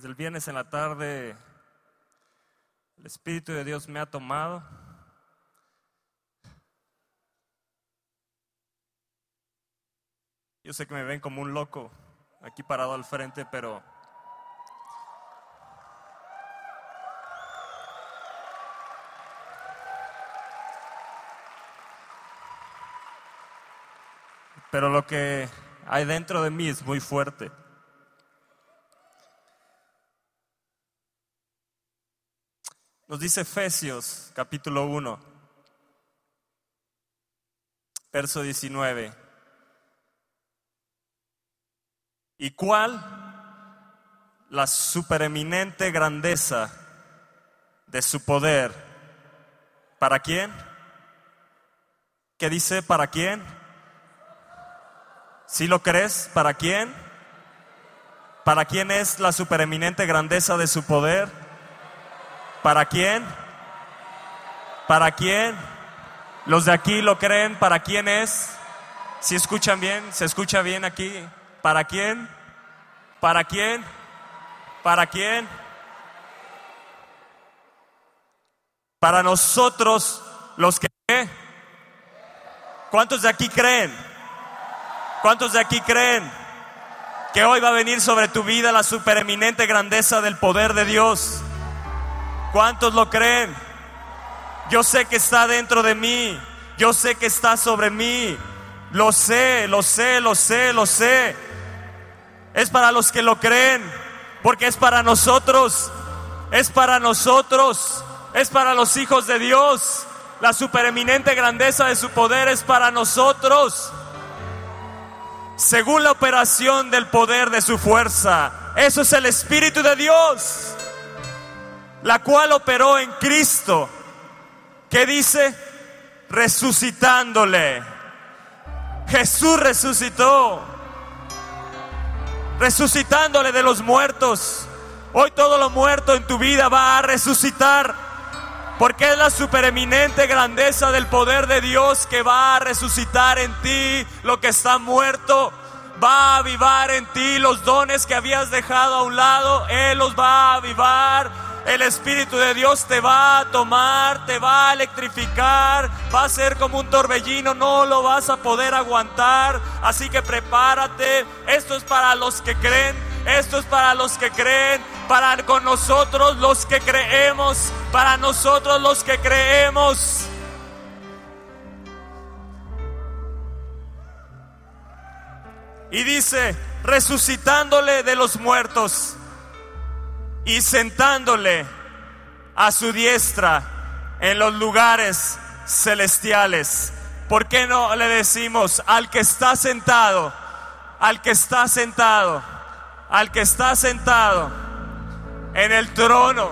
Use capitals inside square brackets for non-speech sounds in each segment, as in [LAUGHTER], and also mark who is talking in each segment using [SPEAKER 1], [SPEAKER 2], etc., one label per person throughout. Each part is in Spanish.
[SPEAKER 1] Desde el viernes en la tarde, el Espíritu de Dios me ha tomado. Yo sé que me ven como un loco aquí parado al frente, pero pero lo que hay dentro de mí es muy fuerte. Nos dice Efesios capítulo 1, verso 19. ¿Y cuál la supereminente grandeza de su poder? ¿Para quién? ¿Qué dice? ¿Para quién? ¿Sí lo crees? ¿Para quién? ¿Para quién es la supereminente grandeza de su poder? ¿Para quién? ¿Para quién? ¿Los de aquí lo creen? ¿Para quién es? ¿Si escuchan bien? ¿Se escucha bien aquí? ¿Para quién? ¿Para quién? ¿Para quién? Para nosotros los que... ¿Cuántos de aquí creen? ¿Cuántos de aquí creen que hoy va a venir sobre tu vida la supereminente grandeza del poder de Dios? ¿Cuántos lo creen? Yo sé que está dentro de mí. Yo sé que está sobre mí. Lo sé, lo sé, lo sé, lo sé. Es para los que lo creen. Porque es para nosotros. Es para nosotros. Es para los hijos de Dios. La supereminente grandeza de su poder es para nosotros. Según la operación del poder de su fuerza. Eso es el Espíritu de Dios la cual operó en Cristo. ¿Qué dice? Resucitándole. Jesús resucitó. Resucitándole de los muertos. Hoy todo lo muerto en tu vida va a resucitar. Porque es la supereminente grandeza del poder de Dios que va a resucitar en ti lo que está muerto. Va a avivar en ti los dones que habías dejado a un lado. Él los va a avivar el Espíritu de Dios te va a tomar, te va a electrificar, va a ser como un torbellino, no lo vas a poder aguantar. Así que prepárate. Esto es para los que creen, esto es para los que creen, para con nosotros los que creemos, para nosotros los que creemos. Y dice, resucitándole de los muertos y sentándole a su diestra en los lugares celestiales. ¿Por qué no le decimos al que está sentado, al que está sentado, al que está sentado en el trono,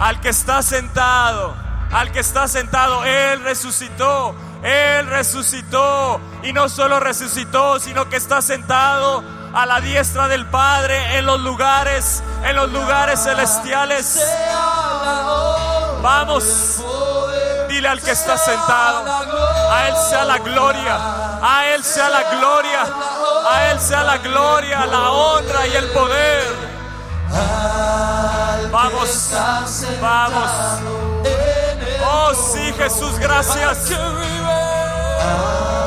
[SPEAKER 1] al que está sentado, al que está sentado, Él resucitó, Él resucitó y no solo resucitó, sino que está sentado a la diestra del Padre en los lugares, en los lugares celestiales. Vamos, dile al que está sentado, a Él sea la gloria, a Él sea la gloria, a Él sea la gloria, la honra y el poder. Vamos, vamos. Oh sí, Jesús, gracias.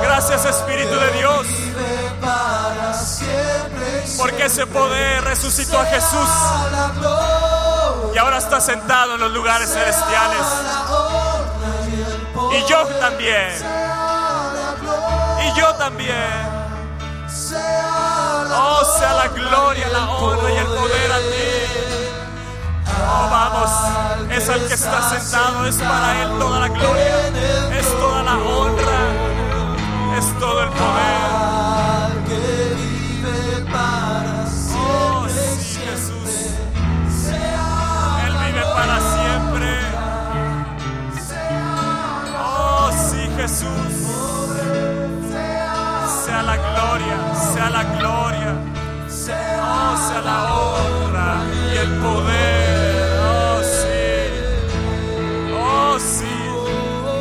[SPEAKER 1] Gracias Espíritu de Dios. Porque ese poder resucitó a Jesús. Y ahora está sentado en los lugares celestiales. Y yo también. Y yo también. Oh, sea la gloria, la honra y el poder a ti. Oh, vamos. Es el que está sentado. Es para Él toda la gloria. Es toda la honra. Es todo el poder. Sea la gloria, sea la gloria. Oh, sea la honra y el poder. Oh, sí. Oh, sí.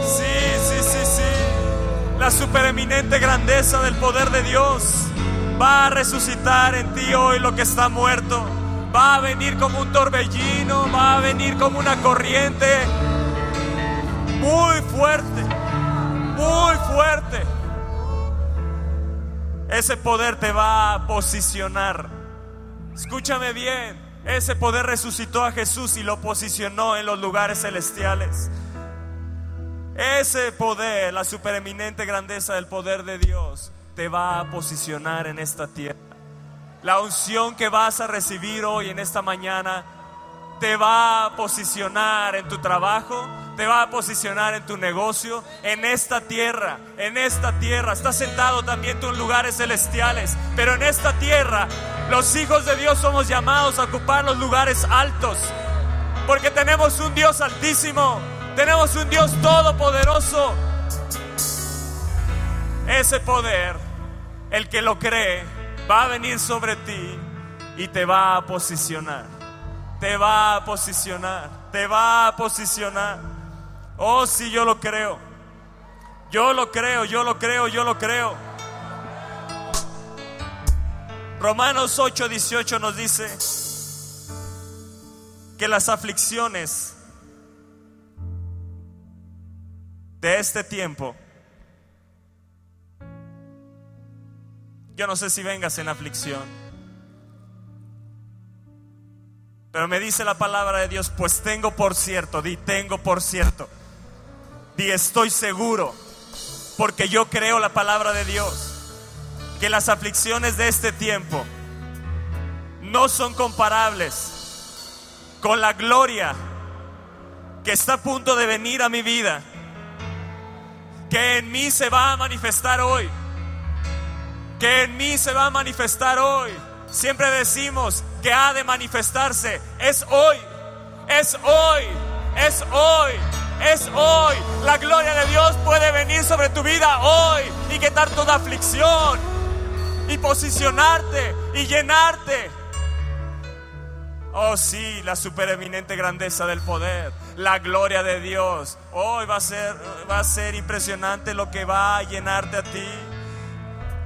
[SPEAKER 1] Sí, sí, sí, sí. La supereminente grandeza del poder de Dios va a resucitar en ti hoy lo que está muerto. Va a venir como un torbellino, va a venir como una corriente muy fuerte, muy fuerte. Ese poder te va a posicionar. Escúchame bien, ese poder resucitó a Jesús y lo posicionó en los lugares celestiales. Ese poder, la supereminente grandeza del poder de Dios, te va a posicionar en esta tierra. La unción que vas a recibir hoy en esta mañana te va a posicionar en tu trabajo, te va a posicionar en tu negocio, en esta tierra, en esta tierra. Estás sentado también tú en lugares celestiales, pero en esta tierra los hijos de Dios somos llamados a ocupar los lugares altos, porque tenemos un Dios altísimo, tenemos un Dios todopoderoso. Ese poder, el que lo cree, va a venir sobre ti y te va a posicionar. Te va a posicionar. Te va a posicionar. Oh, sí, yo lo creo. Yo lo creo, yo lo creo, yo lo creo. Romanos 8, 18 nos dice que las aflicciones de este tiempo Yo no sé si vengas en aflicción. Pero me dice la palabra de Dios, pues tengo por cierto, di tengo por cierto, di estoy seguro, porque yo creo la palabra de Dios, que las aflicciones de este tiempo no son comparables con la gloria que está a punto de venir a mi vida, que en mí se va a manifestar hoy que en mí se va a manifestar hoy. Siempre decimos que ha de manifestarse. Es hoy, es hoy, es hoy, es hoy. La gloria de Dios puede venir sobre tu vida hoy y quitar toda aflicción y posicionarte y llenarte. Oh sí, la supereminente grandeza del poder, la gloria de Dios. Hoy va a ser va a ser impresionante lo que va a llenarte a ti.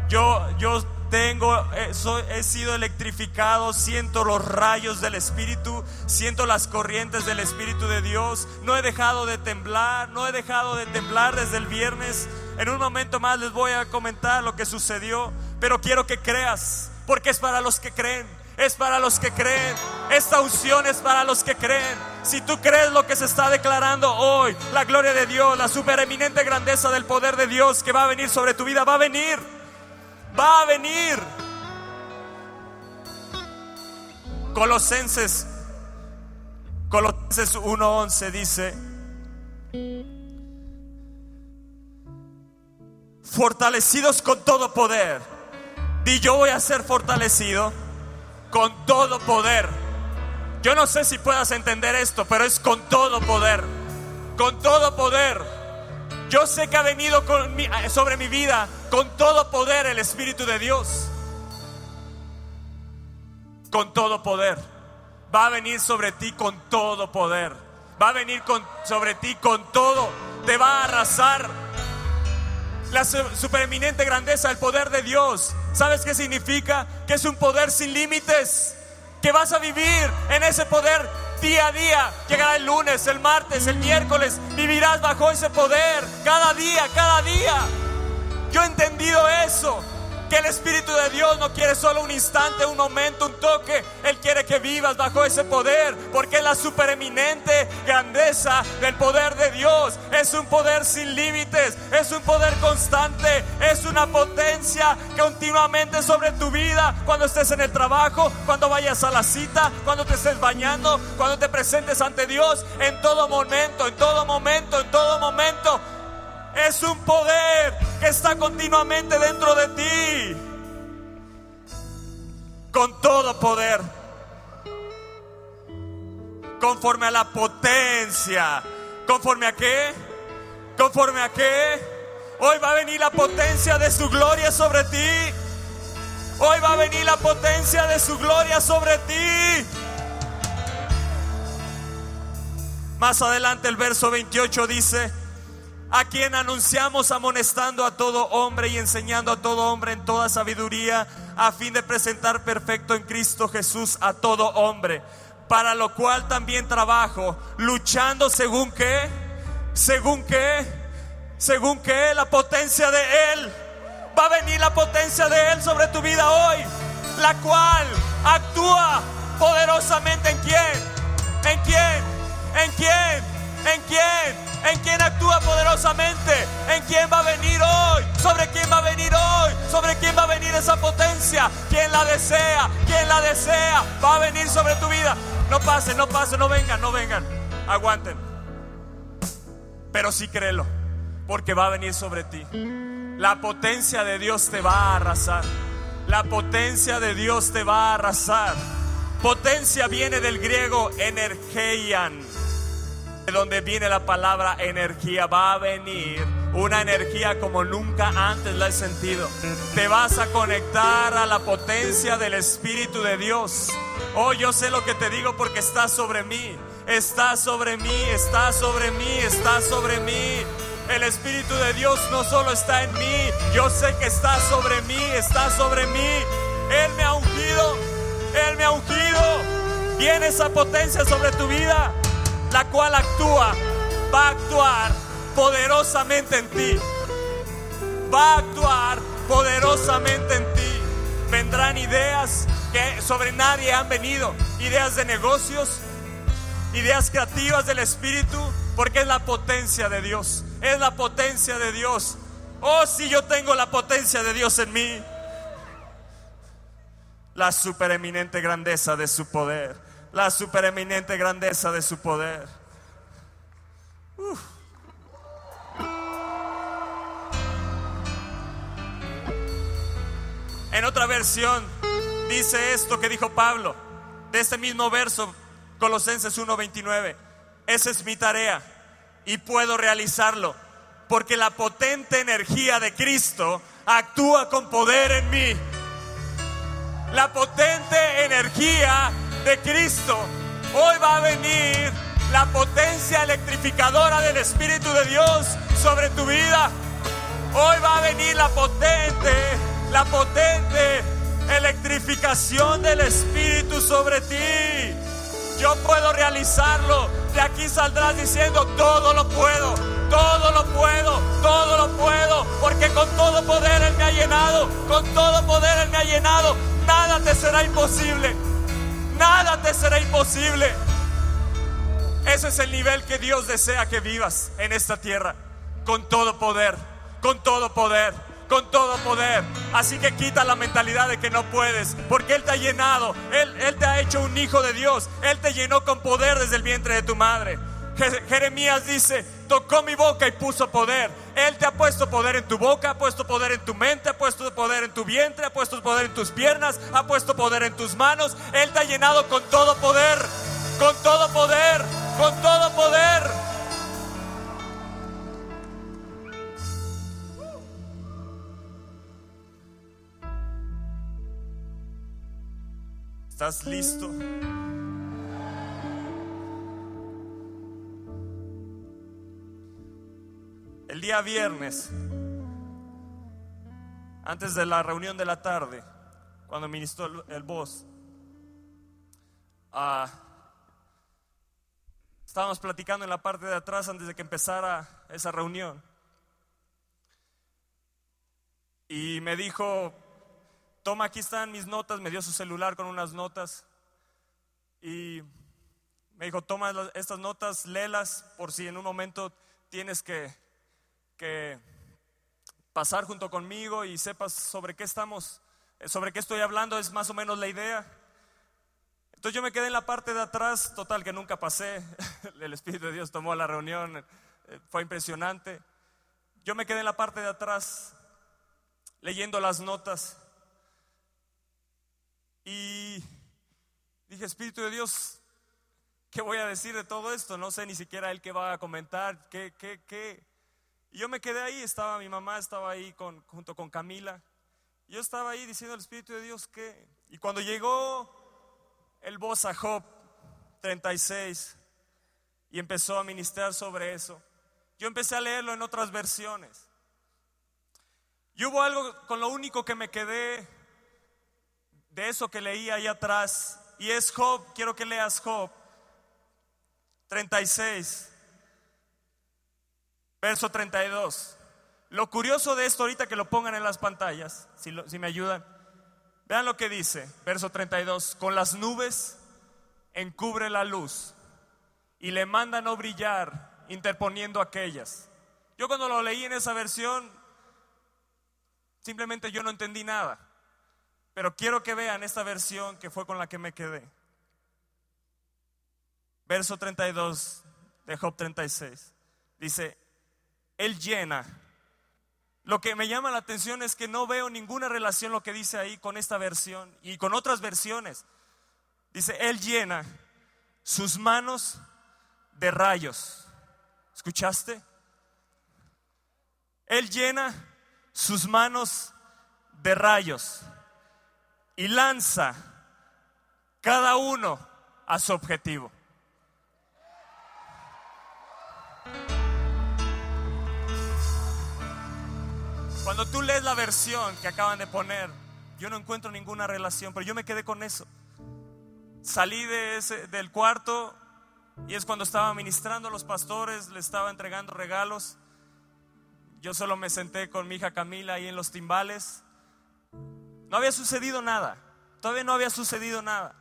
[SPEAKER 1] Yo, yo tengo, eh, he sido electrificado, siento los rayos del Espíritu, siento las corrientes del Espíritu de Dios. No he dejado de temblar, no he dejado de temblar desde el viernes. En un momento más les voy a comentar lo que sucedió, pero quiero que creas, porque es para los que creen. Es para los que creen. Esta unción es para los que creen. Si tú crees lo que se está declarando hoy, la gloria de Dios, la supereminente grandeza del poder de Dios que va a venir sobre tu vida, va a venir va a venir. Colosenses, Colosenses 1:11 dice, fortalecidos con todo poder. Y yo voy a ser fortalecido con todo poder. Yo no sé si puedas entender esto, pero es con todo poder. Con todo poder yo sé que ha venido sobre mi vida con todo poder el Espíritu de Dios. Con todo poder. Va a venir sobre ti con todo poder. Va a venir sobre ti con todo. Te va a arrasar la supereminente grandeza, el poder de Dios. ¿Sabes qué significa? Que es un poder sin límites. Que vas a vivir en ese poder Día a día, llegará el lunes, el martes, el miércoles, vivirás bajo ese poder, cada día, cada día. Yo he entendido eso que el Espíritu de Dios no quiere solo un instante, un momento, un toque. Él quiere que vivas bajo ese poder, porque es la supereminente grandeza del poder de Dios. Es un poder sin límites, es un poder constante, es una potencia continuamente sobre tu vida. Cuando estés en el trabajo, cuando vayas a la cita, cuando te estés bañando, cuando te presentes ante Dios, en todo momento, en todo momento, en todo momento es un poder que está continuamente dentro de ti. Con todo poder. Conforme a la potencia. ¿Conforme a qué? ¿Conforme a qué? Hoy va a venir la potencia de su gloria sobre ti. Hoy va a venir la potencia de su gloria sobre ti. Más adelante el verso 28 dice, a quien anunciamos amonestando a todo hombre y enseñando a todo hombre en toda sabiduría, a fin de presentar perfecto en Cristo Jesús a todo hombre, para lo cual también trabajo, luchando según qué, según qué, según qué, la potencia de Él. Va a venir la potencia de Él sobre tu vida hoy, la cual actúa poderosamente en quién, en quién, en quién, en quién en quién actúa poderosamente, en quién va a venir hoy, sobre quién va a venir hoy, sobre quién va a venir esa potencia, quién la desea, quién la desea, va a venir sobre tu vida. No pasen, no pasen, no vengan, no vengan, aguanten. Pero sí créelo, porque va a venir sobre ti. La potencia de Dios te va a arrasar. La potencia de Dios te va a arrasar. Potencia viene del griego energeian de donde viene la palabra energía, va a venir una energía como nunca antes la he sentido. Te vas a conectar a la potencia del Espíritu de Dios. Oh, yo sé lo que te digo porque está sobre mí, está sobre mí, está sobre mí, está sobre mí. El Espíritu de Dios no solo está en mí, yo sé que está sobre mí, está sobre mí. Él me ha ungido, Él me ha ungido. Viene esa potencia sobre tu vida la cual actúa, va a actuar poderosamente en ti. Va a actuar poderosamente en ti. Vendrán ideas que sobre nadie han venido, ideas de negocios, ideas creativas del Espíritu, porque es la potencia de Dios, es la potencia de Dios. Oh, si yo tengo la potencia de Dios en mí, la supereminente grandeza de su poder la supereminente grandeza de su poder. En otra versión dice esto que dijo Pablo, de este mismo verso, Colosenses 1:29. Esa es mi tarea y puedo realizarlo, porque la potente energía de Cristo actúa con poder en mí. La potente energía de Cristo, hoy va a venir la potencia electrificadora del Espíritu de Dios sobre tu vida. Hoy va a venir la potente, la potente electrificación del Espíritu sobre ti. Yo puedo realizarlo. De aquí saldrás diciendo, todo lo puedo, todo lo puedo, todo lo puedo. Porque con todo poder Él me ha llenado, con todo poder Él me ha llenado. Nada te será imposible. Nada te será imposible. Ese es el nivel que Dios desea que vivas en esta tierra. Con todo poder, con todo poder, con todo poder. Así que quita la mentalidad de que no puedes, porque Él te ha llenado. Él, Él te ha hecho un hijo de Dios. Él te llenó con poder desde el vientre de tu madre. Jeremías dice, tocó mi boca y puso poder. Él te ha puesto poder en tu boca, ha puesto poder en tu mente, ha puesto poder en tu vientre, ha puesto poder en tus piernas, ha puesto poder en tus manos. Él te ha llenado con todo poder, con todo poder, con todo poder. ¿Estás listo? El día viernes, antes de la reunión de la tarde, cuando ministró el voz, ah, estábamos platicando en la parte de atrás antes de que empezara esa reunión. Y me dijo, toma, aquí están mis notas, me dio su celular con unas notas. Y me dijo, toma estas notas, léelas por si en un momento tienes que que pasar junto conmigo y sepas sobre qué estamos, sobre qué estoy hablando, es más o menos la idea. Entonces yo me quedé en la parte de atrás, total que nunca pasé, [LAUGHS] el Espíritu de Dios tomó la reunión, eh, fue impresionante. Yo me quedé en la parte de atrás leyendo las notas y dije, Espíritu de Dios, ¿qué voy a decir de todo esto? No sé ni siquiera él qué va a comentar, qué, qué, qué, y yo me quedé ahí, estaba mi mamá, estaba ahí con, junto con Camila. Yo estaba ahí diciendo al Espíritu de Dios que... Y cuando llegó el voz a Job 36 y empezó a ministrar sobre eso, yo empecé a leerlo en otras versiones. Y hubo algo con lo único que me quedé de eso que leí ahí atrás. Y es Job, quiero que leas Job 36, verso 32. Lo curioso de esto ahorita que lo pongan en las pantallas, si, me ayudan. Vean lo que dice, verso 32. Con las nubes encubre la luz y le manda no brillar interponiendo aquellas. Yo cuando lo leí en esa versión, simplemente yo no entendí nada. Pero quiero que vean esta versión que fue con la que me quedé. Verso 32 de Job 36. Dice, Él llena. Lo que me llama la atención es que no veo ninguna relación lo que dice ahí con esta versión y con otras versiones. Dice, Él llena sus manos de rayos. ¿Escuchaste? Él llena sus manos de rayos y lanza cada uno a su objetivo. Cuando tú lees la versión que acaban de poner, yo no encuentro ninguna relación, pero yo me quedé con eso. Salí de ese, del cuarto y es cuando estaba ministrando a los pastores, le estaba entregando regalos. Yo solo me senté con mi hija Camila ahí en los timbales. No había sucedido nada, todavía no había sucedido nada.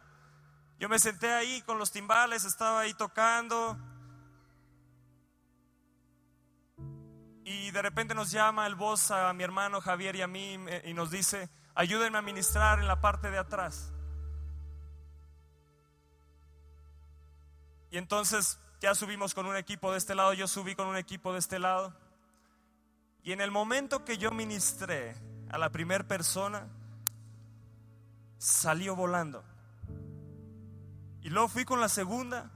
[SPEAKER 1] Yo me senté ahí con los timbales, estaba ahí tocando. Y de repente nos llama el voz a mi hermano Javier y a mí y nos dice, ayúdenme a ministrar en la parte de atrás. Y entonces ya subimos con un equipo de este lado, yo subí con un equipo de este lado. Y en el momento que yo ministré a la primera persona, salió volando. Y luego fui con la segunda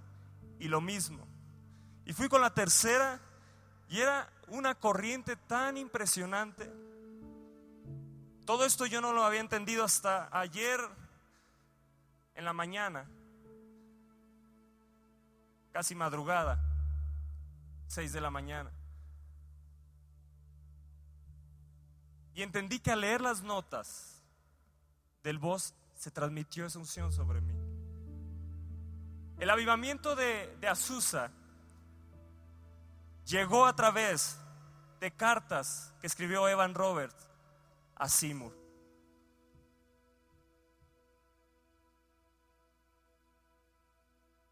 [SPEAKER 1] y lo mismo. Y fui con la tercera y era una corriente tan impresionante. Todo esto yo no lo había entendido hasta ayer en la mañana casi madrugada, 6 de la mañana. Y entendí que al leer las notas del voz se transmitió esa unción sobre mí. El avivamiento de, de Azusa llegó a través de cartas que escribió Evan Roberts a Seymour.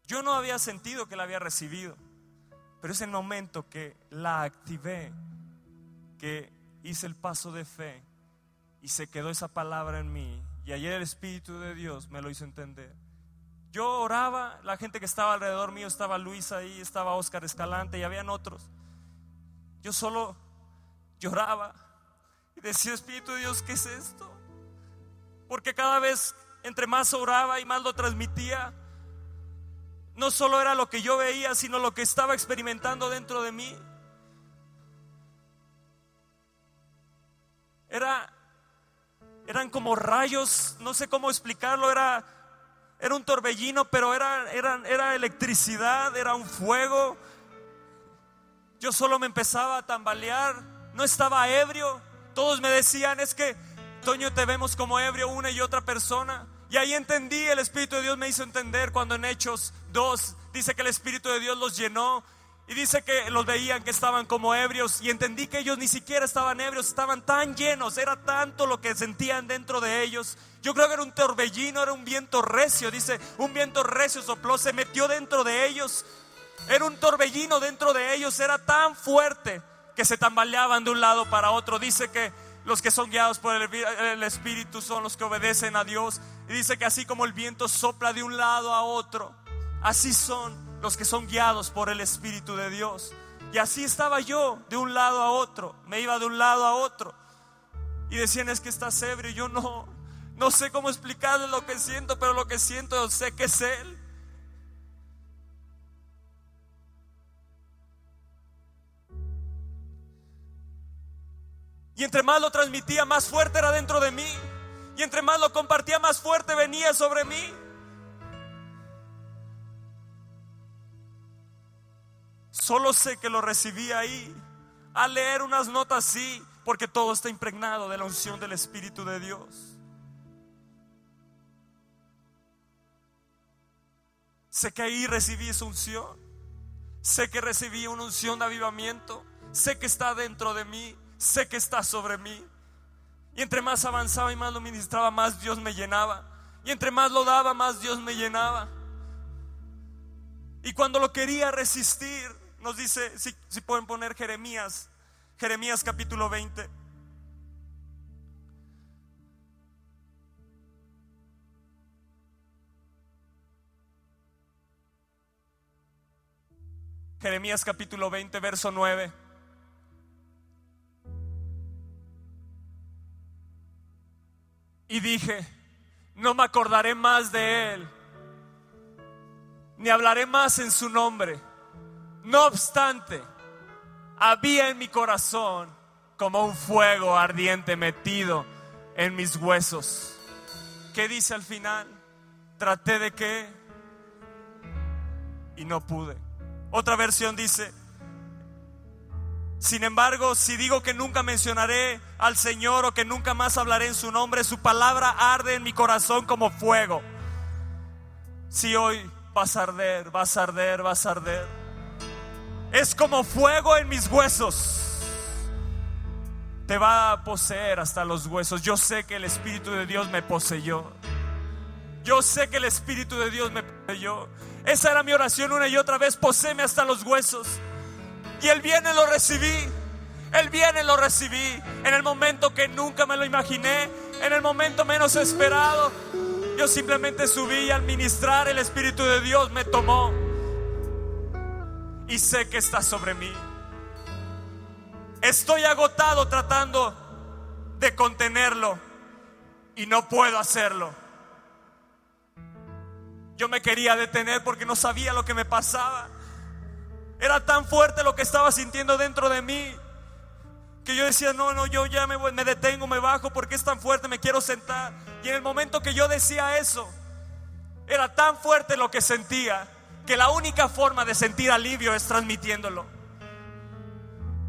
[SPEAKER 1] Yo no había sentido que la había recibido, pero es el momento que la activé, que hice el paso de fe y se quedó esa palabra en mí. Y ayer el Espíritu de Dios me lo hizo entender. Yo oraba, la gente que estaba alrededor mío, estaba Luis ahí, estaba Oscar Escalante y habían otros. Yo solo lloraba y decía, Espíritu de Dios, ¿qué es esto? Porque cada vez entre más oraba y más lo transmitía, no solo era lo que yo veía, sino lo que estaba experimentando dentro de mí. Era, eran como rayos, no sé cómo explicarlo, era, era un torbellino, pero era, era, era electricidad, era un fuego. Yo solo me empezaba a tambalear, no estaba ebrio. Todos me decían, es que, Toño, te vemos como ebrio una y otra persona. Y ahí entendí, el Espíritu de Dios me hizo entender cuando en Hechos 2 dice que el Espíritu de Dios los llenó y dice que los veían que estaban como ebrios y entendí que ellos ni siquiera estaban ebrios, estaban tan llenos, era tanto lo que sentían dentro de ellos. Yo creo que era un torbellino, era un viento recio, dice, un viento recio sopló, se metió dentro de ellos. Era un torbellino dentro de ellos, era tan fuerte que se tambaleaban de un lado para otro. Dice que los que son guiados por el, Espíritu son los que obedecen a Dios. Y dice que así como el viento sopla de un lado a otro, así son los que son guiados por el Espíritu de Dios. Y así estaba yo, de un lado a otro. Me iba de un lado a otro. Y decían, es que estás ebrio. Yo no, no sé cómo explicarles lo que siento, pero lo que siento sé que es Él. Y entre más lo transmitía, más fuerte era dentro de mí. Y entre más lo compartía, más fuerte venía sobre mí. Solo sé que lo recibí ahí. A leer unas notas sí, porque todo está impregnado de la unción del Espíritu de Dios. Sé que ahí recibí esa unción. Sé que recibí una unción de avivamiento. Sé que está dentro de mí. Sé que está sobre mí. Y entre más avanzaba y más lo ministraba, más Dios me llenaba. Y entre más lo daba, más Dios me llenaba. Y cuando lo quería resistir, nos dice, si, pueden poner Jeremías, Jeremías capítulo 20. Jeremías capítulo 20, verso 9. Y dije, no me acordaré más de él, ni hablaré más en su nombre. No obstante, había en mi corazón como un fuego ardiente metido en mis huesos. ¿Qué dice al final? Traté de qué y no pude. Otra versión dice, sin embargo, si digo que nunca mencionaré al Señor o que nunca más hablaré en su nombre, su palabra arde en mi corazón como fuego. Si hoy vas a arder, vas a arder, vas a arder. Es como fuego en mis huesos. Te va a poseer hasta los huesos. Yo sé que el Espíritu de Dios me poseyó. Yo sé que el Espíritu de Dios me poseyó. Esa era mi oración una y otra vez. Poseeme hasta los huesos. Y el viene lo recibí. El viene lo recibí. En el momento que nunca me lo imaginé. En el momento menos esperado. Yo simplemente subí y al ministrar el Espíritu de Dios me tomó. Y sé que está sobre mí. Estoy agotado tratando de contenerlo. Y no puedo hacerlo. Yo me quería detener porque no sabía lo que me pasaba. Era tan fuerte lo que estaba sintiendo dentro de mí que yo decía, no, no, yo ya me, me detengo, me bajo porque es tan fuerte, me quiero sentar. Y en el momento que yo decía eso, era tan fuerte lo que sentía que la única forma de sentir alivio es transmitiéndolo.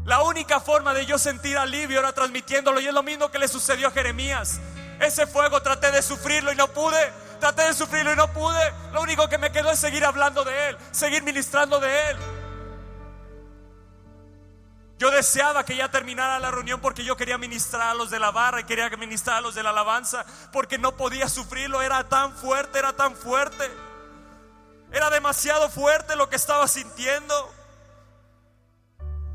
[SPEAKER 1] La única forma de yo sentir alivio era transmitiéndolo y es lo mismo que le sucedió a Jeremías. Ese fuego traté de sufrirlo y no pude traté de sufrirlo y no pude. Lo único que me quedó es seguir hablando de Él, seguir ministrando de Él. Yo deseaba que ya terminara la reunión porque yo quería ministrar a los de la barra y quería ministrar a los de la alabanza porque no podía sufrirlo. Era tan fuerte, era tan fuerte. Era demasiado fuerte lo que estaba sintiendo.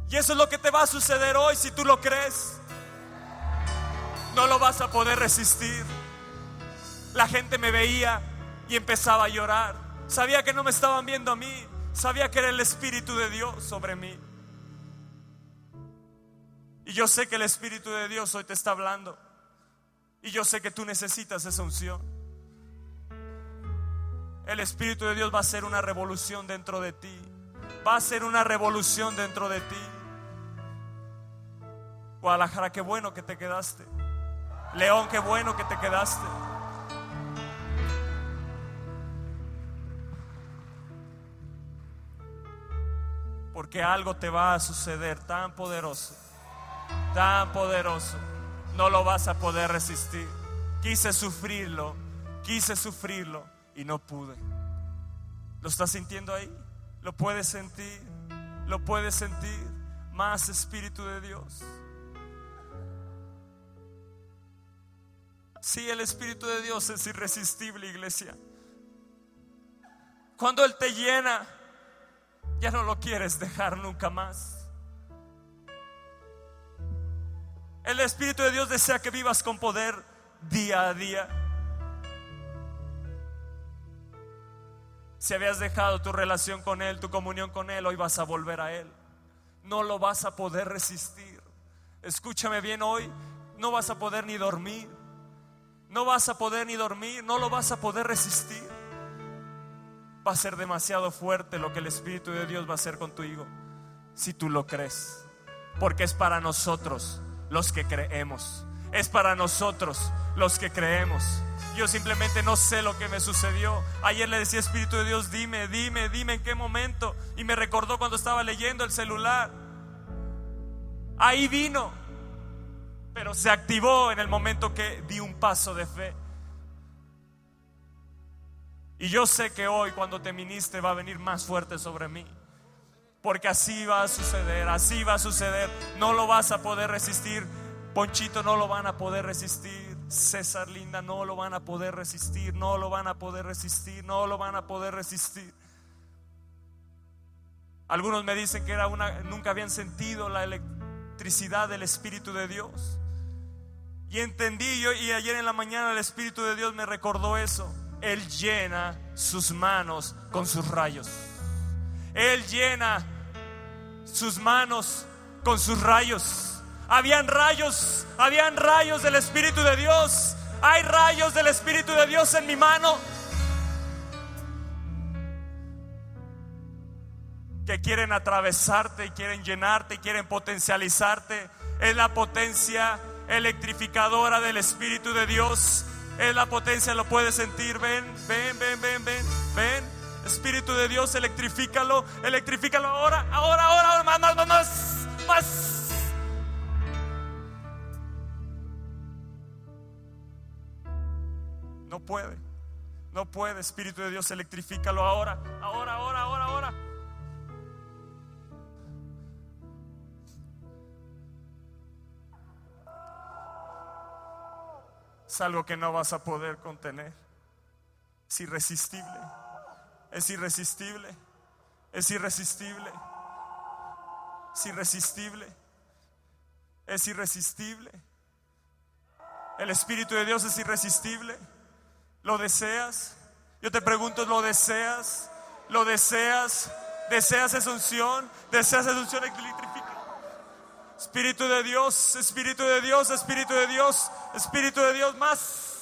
[SPEAKER 1] Y eso es lo que te va a suceder hoy si tú lo crees. No lo vas a poder resistir la gente me veía y empezaba a llorar. Sabía que no me estaban viendo a mí, sabía que era el Espíritu de Dios sobre mí. Y yo sé que el Espíritu de Dios hoy te está hablando. Y yo sé que tú necesitas esa unción. El Espíritu de Dios va a hacer una revolución dentro de ti. Va a hacer una revolución dentro de ti. Guadalajara, qué bueno que te quedaste. León, qué bueno que te quedaste. Porque algo te va a suceder tan poderoso, tan poderoso. No lo vas a poder resistir. Quise sufrirlo, quise sufrirlo y no pude. ¿Lo estás sintiendo ahí? ¿Lo puedes sentir? ¿Lo puedes sentir? Más Espíritu de Dios. Sí, el Espíritu de Dios es irresistible, iglesia. Cuando Él te llena, ya no lo quieres dejar nunca más. El Espíritu de Dios desea que vivas con poder día a día. Si habías dejado tu relación con Él, tu comunión con Él, hoy vas a volver a Él. No lo vas a poder resistir. Escúchame bien hoy, no vas a poder ni dormir. No vas a poder ni dormir, no lo vas a poder resistir va a ser demasiado fuerte lo que el Espíritu de Dios va a hacer con tu hijo, si tú lo crees. Porque es para nosotros los que creemos. Es para nosotros los que creemos. Yo simplemente no sé lo que me sucedió. Ayer le decía Espíritu de Dios, dime, dime, dime en qué momento. Y me recordó cuando estaba leyendo el celular. Ahí vino. Pero se activó en el momento que di un paso de fe. Y yo sé que hoy cuando te ministre va a venir más fuerte sobre mí. Porque así va a suceder, así va a suceder. No lo vas a poder resistir. Ponchito no lo van a poder resistir. César Linda no lo van a poder resistir. No lo van a poder resistir. No lo van a poder resistir. Algunos me dicen que era una, nunca habían sentido la electricidad del Espíritu de Dios. Y entendí yo, y ayer en la mañana el Espíritu de Dios me recordó eso. Él llena sus manos con sus rayos. Él llena sus manos con sus rayos. Habían rayos, habían rayos del Espíritu de Dios. Hay rayos del Espíritu de Dios en mi mano. Que quieren atravesarte y quieren llenarte y quieren potencializarte. Es la potencia electrificadora del Espíritu de Dios. Es la potencia, lo puedes sentir. Ven, ven, ven, ven, ven, ven. Espíritu de Dios, electrifícalo, electrifícalo ahora, ahora, ahora, ahora, más, más, más. No puede, no puede, Espíritu de Dios, electrifícalo ahora, ahora, ahora, es algo que no vas a poder contener. Es irresistible. Es irresistible. Es irresistible. Es irresistible. Es irresistible. El Espíritu de Dios es irresistible. ¿Lo deseas? Yo te pregunto, ¿lo deseas? ¿Lo deseas? ¿Deseas esa unción? ¿Deseas esa unción? Espíritu de Dios, Espíritu de Dios, Espíritu de Dios, Espíritu de Dios, más.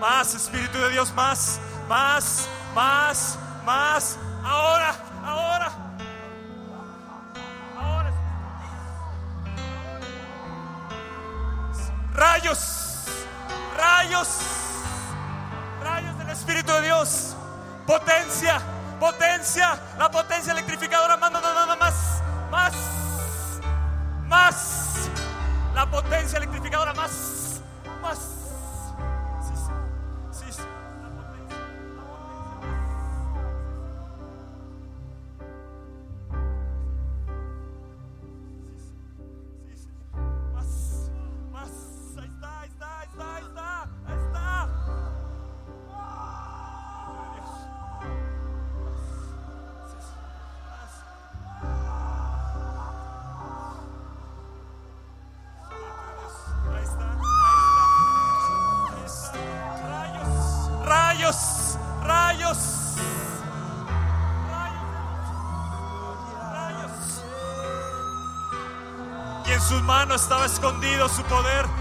[SPEAKER 1] Más, Espíritu de Dios, más, más, más, más. Ahora, ahora. Ahora. Rayos, rayos, rayos del Espíritu de Dios. Potencia, potencia, la potencia electrificadora. Más, más, más, más, más. La potencia electrificadora, más, más. Estaba escondido su poder.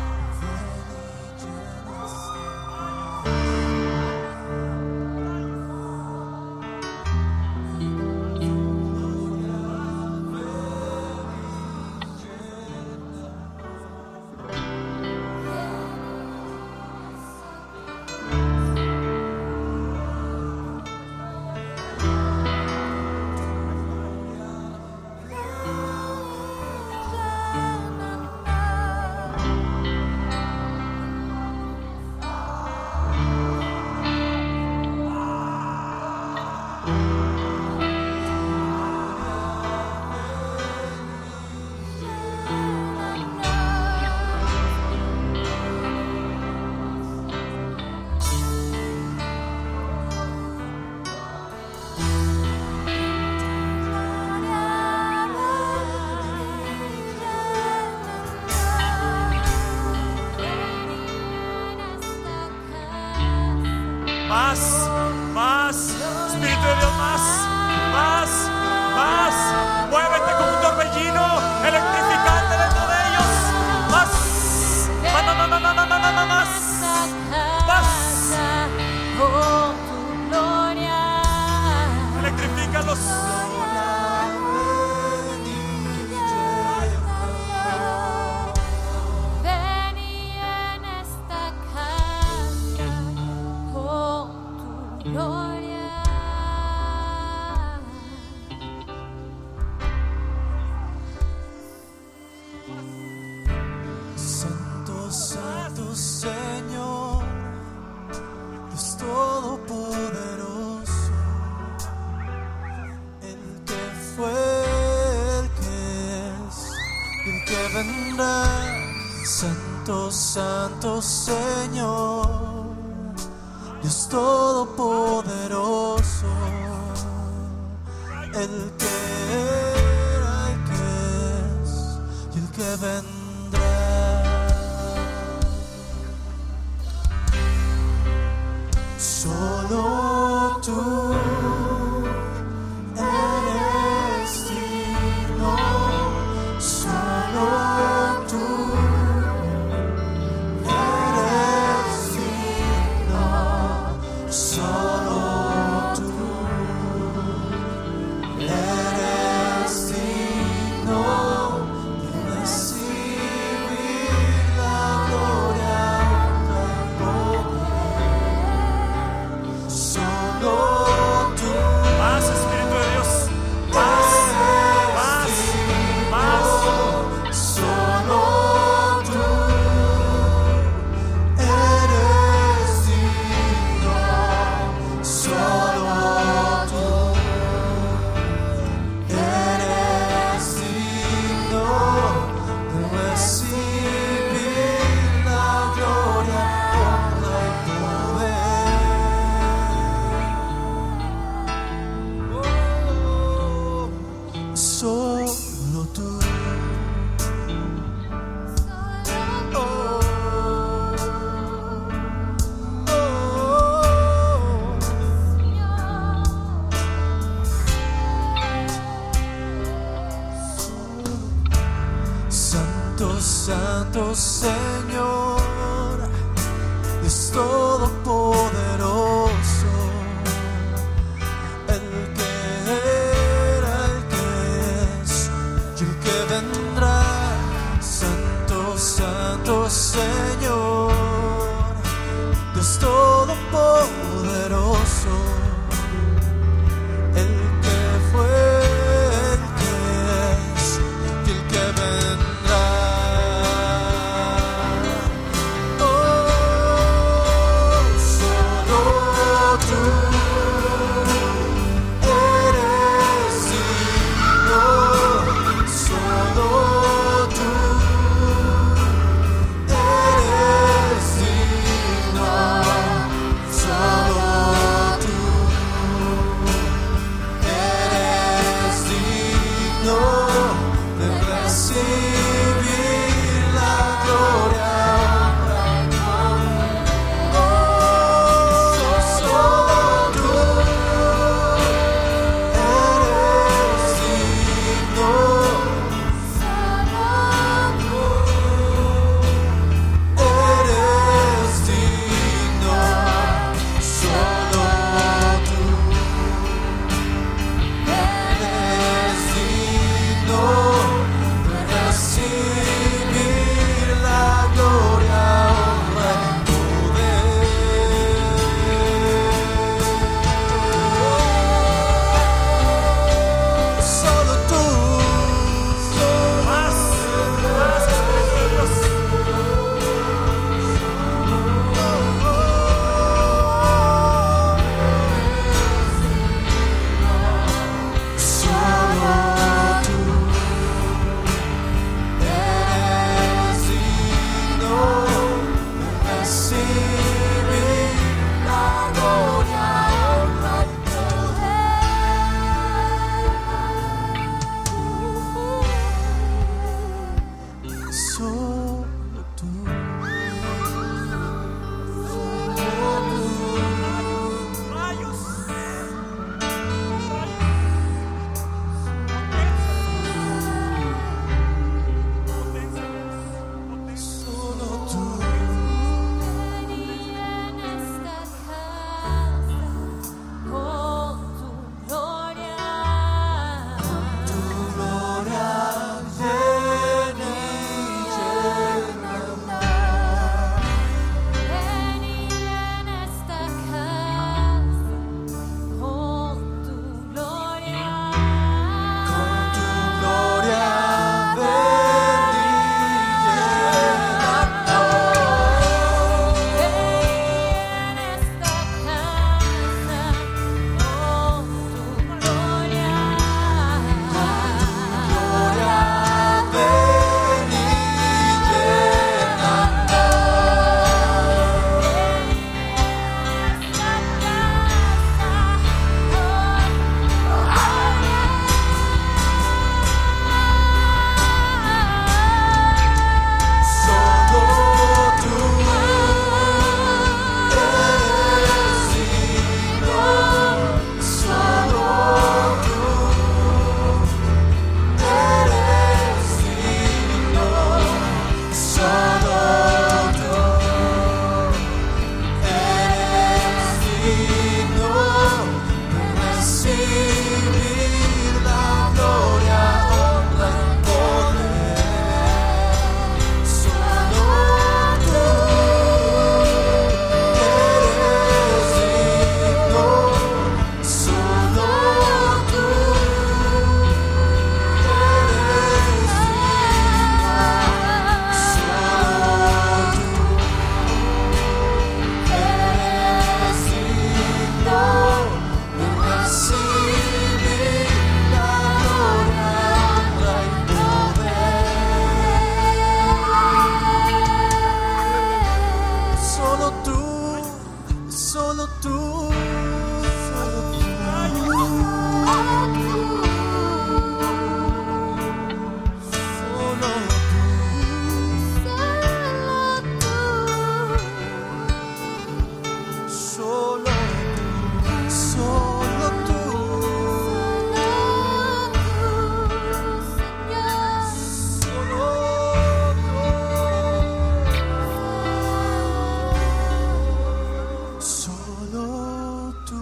[SPEAKER 2] solo tú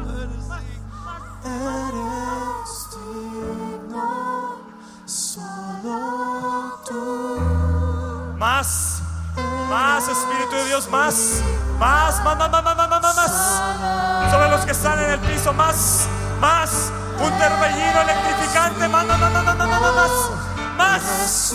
[SPEAKER 2] eres, eres digno, solo tú. Más,
[SPEAKER 1] más Espíritu de Dios, más, más, más,
[SPEAKER 2] más, más, más, más, más, más. Sobre los que están en el piso, más, más, un torbellino electrificante, más, más, más, más, más, más, más.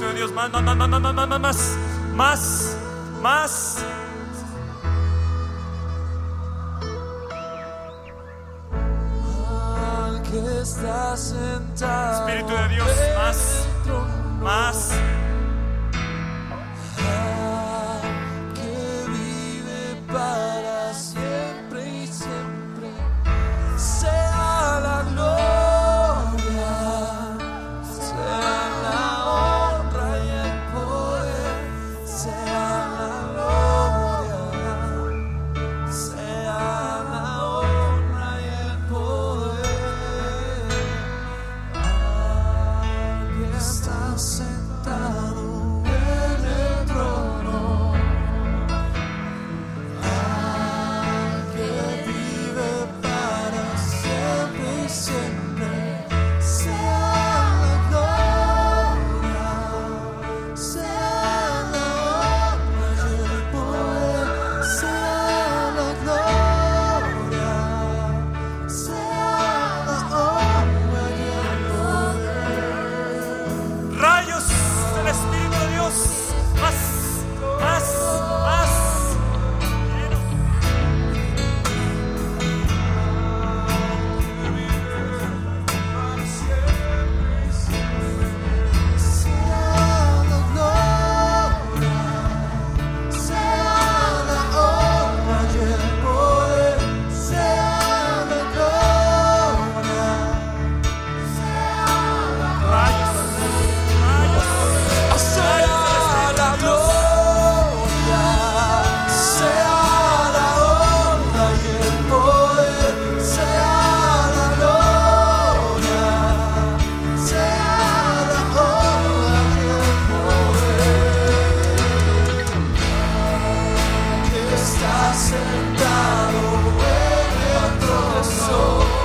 [SPEAKER 2] Espíritu de Dios, más, más, más, más, más, más. Espíritu de Dios, más, más.
[SPEAKER 3] está sentado en el trono.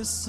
[SPEAKER 3] Eres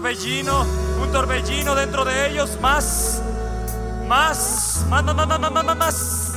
[SPEAKER 1] torbellino, un torbellino dentro de ellos, más, más, más, más, más, más, más, más,